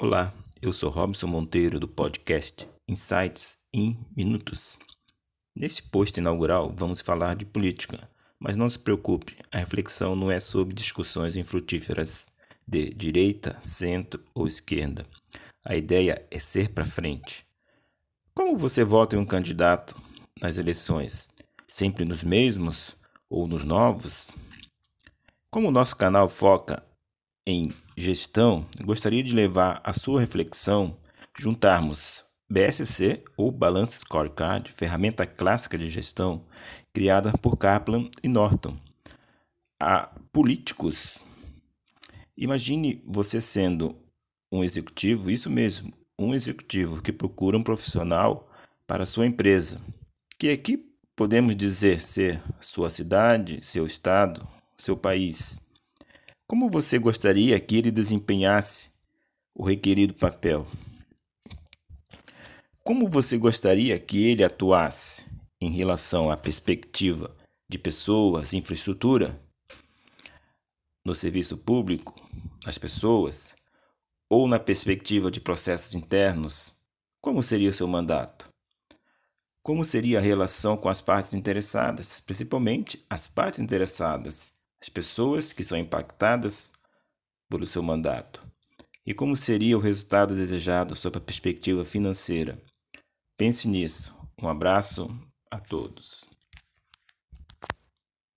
Olá, eu sou Robson Monteiro do podcast Insights em Minutos. Nesse post inaugural vamos falar de política, mas não se preocupe, a reflexão não é sobre discussões infrutíferas de direita, centro ou esquerda. A ideia é ser para frente. Como você vota em um candidato nas eleições? Sempre nos mesmos ou nos novos? Como o nosso canal foca em gestão, gostaria de levar a sua reflexão juntarmos BSC ou Balance Scorecard, ferramenta clássica de gestão criada por Kaplan e Norton, a políticos. Imagine você sendo um executivo, isso mesmo, um executivo que procura um profissional para sua empresa, que aqui podemos dizer ser sua cidade, seu estado, seu país. Como você gostaria que ele desempenhasse o requerido papel? Como você gostaria que ele atuasse em relação à perspectiva de pessoas, infraestrutura, no serviço público, nas pessoas, ou na perspectiva de processos internos? Como seria o seu mandato? Como seria a relação com as partes interessadas, principalmente as partes interessadas as pessoas que são impactadas pelo seu mandato e como seria o resultado desejado sob a perspectiva financeira. Pense nisso. Um abraço a todos.